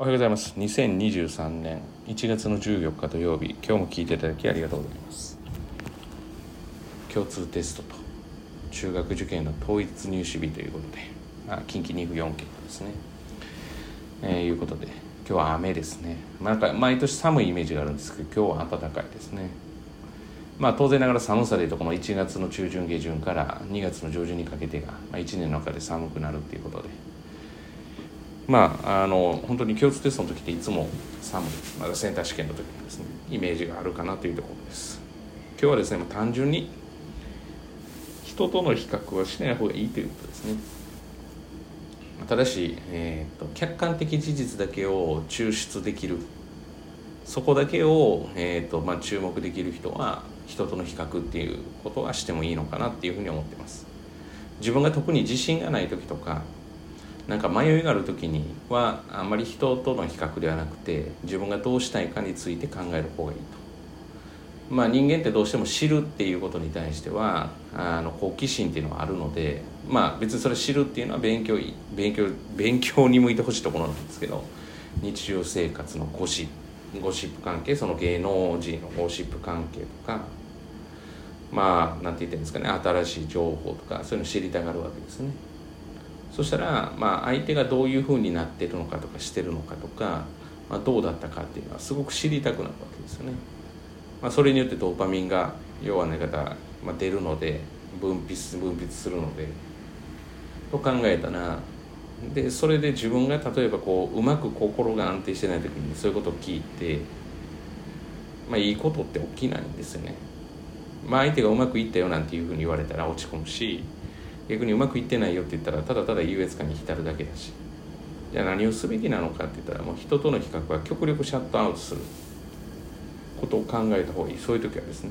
おはようございます。2023年1月の14日土曜日。今日も聞いていただきありがとうございます。共通テストと中学受験の統一入試日ということで、まあ、近畿2府4県ですね。えー、いうことで今日は雨ですね、まあ、なんか毎年寒いイメージがあるんですけど今日は暖かいですね。まあ当然ながら寒さでいうとこの1月の中旬下旬から2月の上旬にかけてが、まあ、1年の中で寒くなるっていうことでまああの本当に共通テストの時っていつも寒い。まだセンター試験の時にですねイメージがあるかなというところです。今日はですね単純に人との比較はしない方がいいということですね。ただし、えーと、客観的事実だけを抽出できる。そこだけを、えーとまあ、注目できる人は人との比較っていうことはしてもいいのかなっていうふうに思ってます。自分が特に自信がない時とかなんか迷いがある時にはあんまり人との比較ではなくて自分がどうしたいかについて考える方がいいと。まあ、人間ってどうしても知るっていうことに対してはあの好奇心っていうのはあるので、まあ、別にそれ知るっていうのは勉強勉強勉強に向いてほしいところなんですけど日常生活のゴシゴシップ関係その芸能人のゴシップ関係とかまあなんて言ってるんですかね新しい情報とかそういうの知りたがるわけですね。そしたら、まあ、相手がどういうふうになってるのかとかしてるのかとか、まあ、どうだったかっていうのはすごく知りたくなるわけですよね。まあ、それによってドーパミンが弱な方、まあ、出るので分泌分泌するのでと考えたらでそれで自分が例えばこううまく心が安定してない時にそういうことを聞いて、まあ、いいことって起きないんですよね。まあ、相手がうまくいったよなんていうふうに言われたら落ち込むし逆にうまくいってないよって言ったらただただ優越感に浸るだけだし。じゃあ何をすべきなのかって言ったらもう人との比較は極力シャットアウトする。ことを考えた方がいい。そういう時はですね。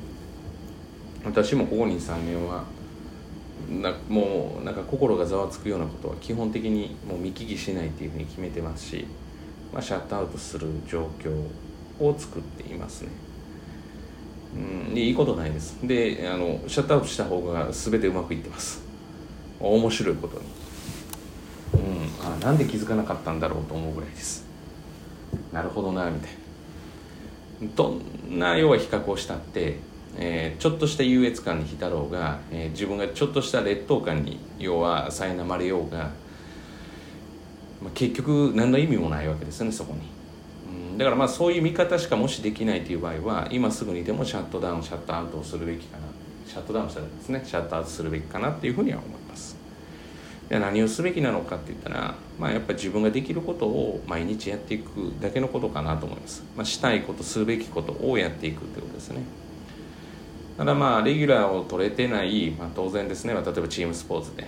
私もここ2、3年はなもうなんか心がざわつくようなことは基本的にもう見聞きしないっていうふうに決めてますし、まあ、シャットアウトする状況を作っていますね。うん、いいことないです。であのシャットアウトした方が全てうまくいってます。面白いことに。うん。あなんで気づかなかったんだろうと思うぐらいです。なるほどなみたいな。どんな要は比較をしたって、えー、ちょっとした優越感に浸ろうが、えー、自分がちょっとした劣等感に要は苛まれようが、まあ、結局何の意味もないわけですねそこに、うん、だからまあそういう見方しかもしできないという場合は今すぐにでもシャットダウンシャットアウトをするべきかな。シャットダウンしたらですねシャットアウトするべきかなっていうふうには思います何をすべきなのかって言ったら、まあ、やっぱり自分ができることを毎日やっていくだけのことかなと思います、まあ、したいことすべきことをやっていくってことですね。ただまあレギュラーを取れてない、まあ、当然ですね、ま、例えばチームスポーツで、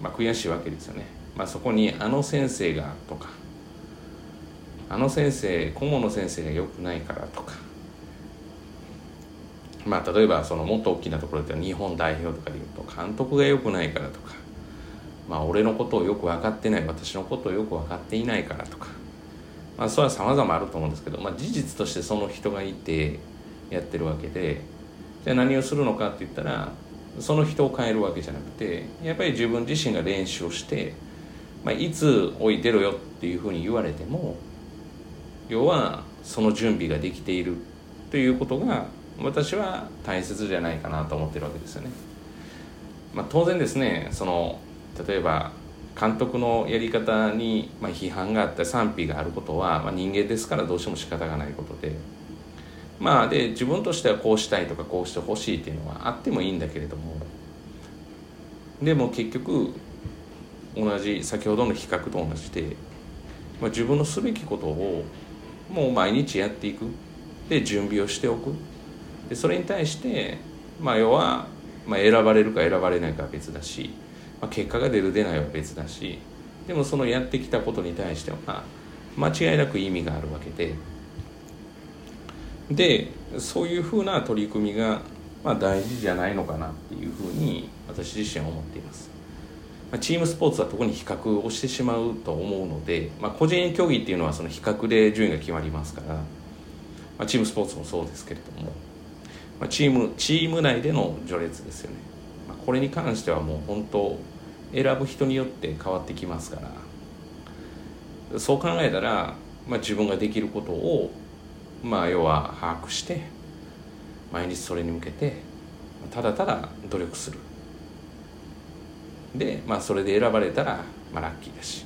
まあ、悔しいわけですよね、まあ、そこにあの先生がとかあの先生顧問の先生が良くないからとかまあ例えばそのもっと大きなところでは日本代表とかでいうと監督が良くないからとかまあ俺のことをよく分かってない私のことをよく分かっていないからとかまあそれは様々あると思うんですけど、まあ、事実としてその人がいてやってるわけでじゃあ何をするのかって言ったらその人を変えるわけじゃなくてやっぱり自分自身が練習をして、まあ、いつ置いてろよっていうふうに言われても要はその準備ができているということが私は大切じゃないかなと思ってるわけですよね。まあ、当然ですねその例えば監督のやり方に、まあ、批判があった賛否があることは、まあ、人間ですからどうしても仕方がないことで。まあで自分としてはこうしたいとかこうしてほしいっていうのはあってもいいんだけれども。でも結局同じ先ほどの比較と同じで、まあ、自分のすべきことをもう毎日やっていく。で準備をしておく。でそれに対してまあ要は、まあ、選ばれるか選ばれないかは別だし、まあ、結果が出る出ないは別だしでもそのやってきたことに対しては間違いなく意味があるわけででそういうふうな取り組みが、まあ、大事じゃないのかなっていうふうに私自身は思っています。まあチームスポーツは特に比較をしてしまうと思うので、まあ、個人競技っていうのはその比較で順位が決まりますから、まあ、チームスポーツもそうですけれどもまあ、チームチーム内での序列ですよね、これに関してはもう本当選ぶ人によって変わってきますから。そう考えたらまあ、自分ができることをまあ要は把握して毎日それに向けてただただ努力する。でまあそれで選ばれたらまあラッキーだし。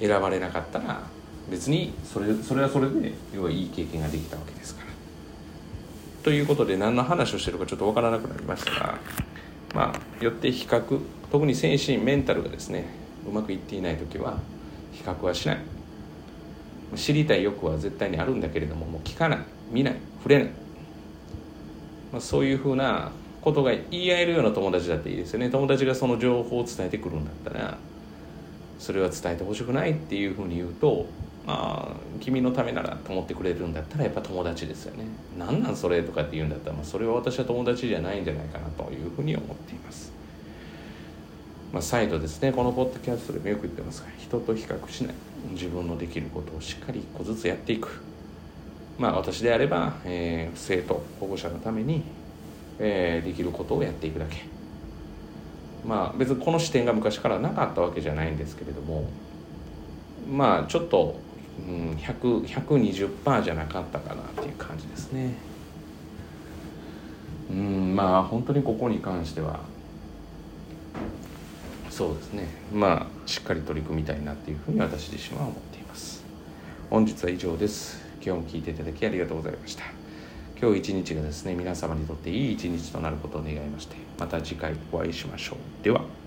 選ばれなかったら別にそれそれはそれで要はいい経験ができたわけですから。ということで何の話をしてるかちょっと分からなくなりましたが。まあよって比較特に精神メンタルがですねうまくいっていない時は比較はしない。知りたい欲は絶対にあるんだけれどももう聞かない見ない触れない、まあ、そういうふうなことが言い合えるような友達だっていいですよね。友達がその情報を伝えてくるんだったらそれは伝えてほしくないっていうふうに言うとまあ君のためならと思ってくれるんだったらやっぱ友達ですよね。何なんそれとかって言うんだったら、まあ、それは私は友達じゃないんじゃないかなというふうに思っています。まあ、再度ですねこのポッドキャストでもよく言ってますが人と比較しない。自分のできることをしっかり一個ずつやっていく。まあ私であれば、えー、生徒保護者のために、えー、できることをやっていくだけ。まあ別にこの視点が昔からなかったわけじゃないんですけれどもまあちょっと、うん、120%じゃなかったかなっていう感じですね。うんまあ本当にここに関しては。そうですね。まあしっかり取り組みたいなっていうふうに私自身は思っています。本日は以上です。今日も聞いていただきありがとうございました。今日一日がですね皆様にとっていい一日となることを願いましてまた次回お会いしましょう。では。